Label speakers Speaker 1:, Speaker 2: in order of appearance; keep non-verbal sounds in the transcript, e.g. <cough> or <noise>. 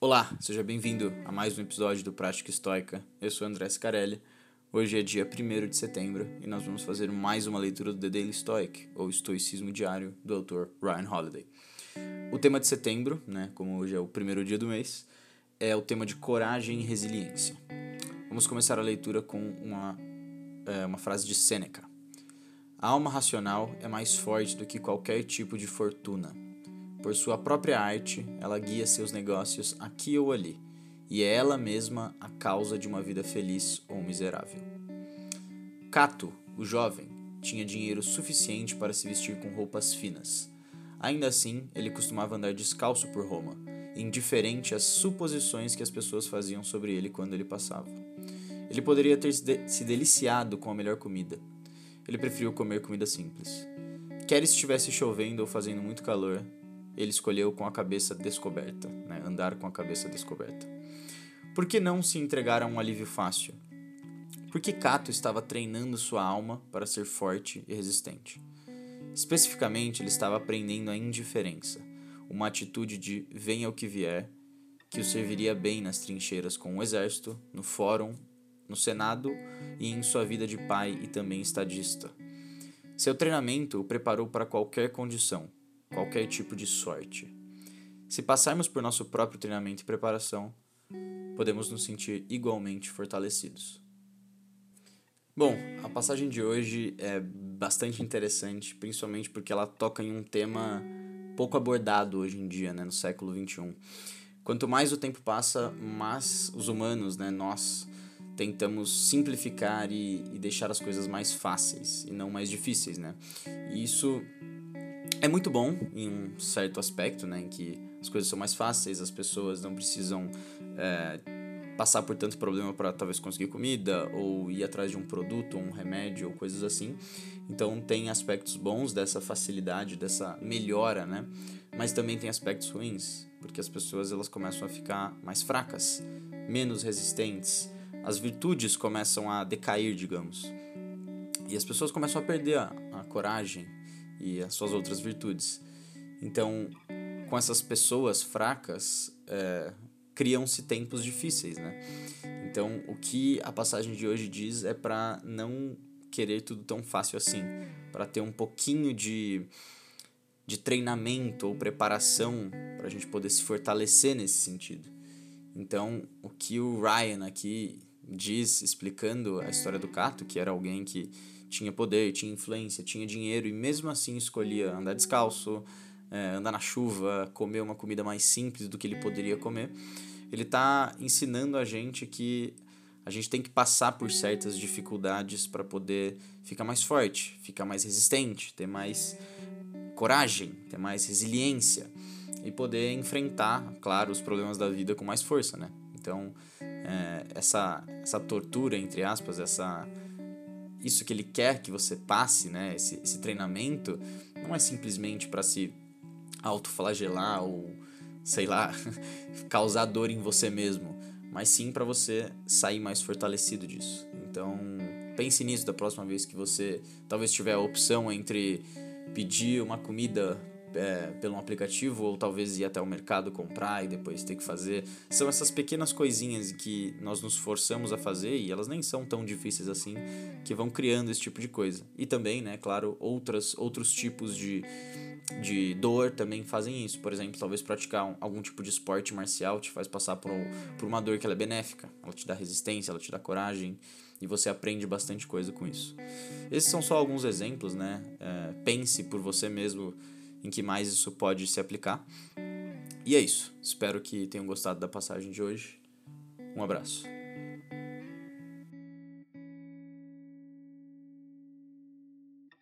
Speaker 1: Olá, seja bem-vindo a mais um episódio do Prática Estoica. Eu sou André Scarelli. Hoje é dia 1 de setembro e nós vamos fazer mais uma leitura do The Daily Stoic, ou Estoicismo Diário, do autor Ryan Holiday. O tema de setembro, né, como hoje é o primeiro dia do mês, é o tema de coragem e resiliência. Vamos começar a leitura com uma, é, uma frase de Sêneca. A alma racional é mais forte do que qualquer tipo de fortuna por sua própria arte, ela guia seus negócios aqui ou ali, e é ela mesma a causa de uma vida feliz ou miserável. Cato, o jovem, tinha dinheiro suficiente para se vestir com roupas finas. Ainda assim, ele costumava andar descalço por Roma, indiferente às suposições que as pessoas faziam sobre ele quando ele passava. Ele poderia ter se deliciado com a melhor comida. Ele preferiu comer comida simples. Quer estivesse chovendo ou fazendo muito calor, ele escolheu com a cabeça descoberta, né? andar com a cabeça descoberta. Por que não se entregar a um alívio fácil? Porque Cato estava treinando sua alma para ser forte e resistente. Especificamente, ele estava aprendendo a indiferença, uma atitude de venha o que vier, que o serviria bem nas trincheiras com o exército, no fórum, no Senado e em sua vida de pai e também estadista. Seu treinamento o preparou para qualquer condição, qualquer tipo de sorte. Se passarmos por nosso próprio treinamento e preparação, podemos nos sentir igualmente fortalecidos. Bom, a passagem de hoje é bastante interessante, principalmente porque ela toca em um tema pouco abordado hoje em dia, né, no século XXI. Quanto mais o tempo passa, mais os humanos, né, nós, tentamos simplificar e, e deixar as coisas mais fáceis e não mais difíceis, né? E isso é muito bom em um certo aspecto, né, em que as coisas são mais fáceis, as pessoas não precisam é, passar por tanto problema para talvez conseguir comida ou ir atrás de um produto, um remédio ou coisas assim. Então tem aspectos bons dessa facilidade, dessa melhora, né? Mas também tem aspectos ruins, porque as pessoas elas começam a ficar mais fracas, menos resistentes, as virtudes começam a decair, digamos. E as pessoas começam a perder a, a coragem, e as suas outras virtudes. Então, com essas pessoas fracas, é, criam-se tempos difíceis, né? Então, o que a passagem de hoje diz é para não querer tudo tão fácil assim, para ter um pouquinho de, de treinamento ou preparação para a gente poder se fortalecer nesse sentido. Então, o que o Ryan aqui diz, explicando a história do Cato, que era alguém que tinha poder, tinha influência, tinha dinheiro e mesmo assim escolhia andar descalço, é, andar na chuva, comer uma comida mais simples do que ele poderia comer. Ele está ensinando a gente que a gente tem que passar por certas dificuldades para poder ficar mais forte, ficar mais resistente, ter mais coragem, ter mais resiliência e poder enfrentar, claro, os problemas da vida com mais força, né? Então, é, essa, essa tortura, entre aspas, essa isso que ele quer que você passe, né? Esse, esse treinamento não é simplesmente para se autoflagelar ou, sei lá, <laughs> causar dor em você mesmo, mas sim para você sair mais fortalecido disso. Então, pense nisso da próxima vez que você talvez tiver a opção entre pedir uma comida é, pelo aplicativo ou talvez ir até o mercado comprar e depois ter que fazer. São essas pequenas coisinhas que nós nos forçamos a fazer e elas nem são tão difíceis assim que vão criando esse tipo de coisa. E também, né, claro, outras, outros tipos de, de dor também fazem isso. Por exemplo, talvez praticar um, algum tipo de esporte marcial te faz passar por, por uma dor que ela é benéfica. Ela te dá resistência, ela te dá coragem e você aprende bastante coisa com isso. Esses são só alguns exemplos, né? É, pense por você mesmo em que mais isso pode se aplicar. E é isso. Espero que tenham gostado da passagem de hoje. Um abraço.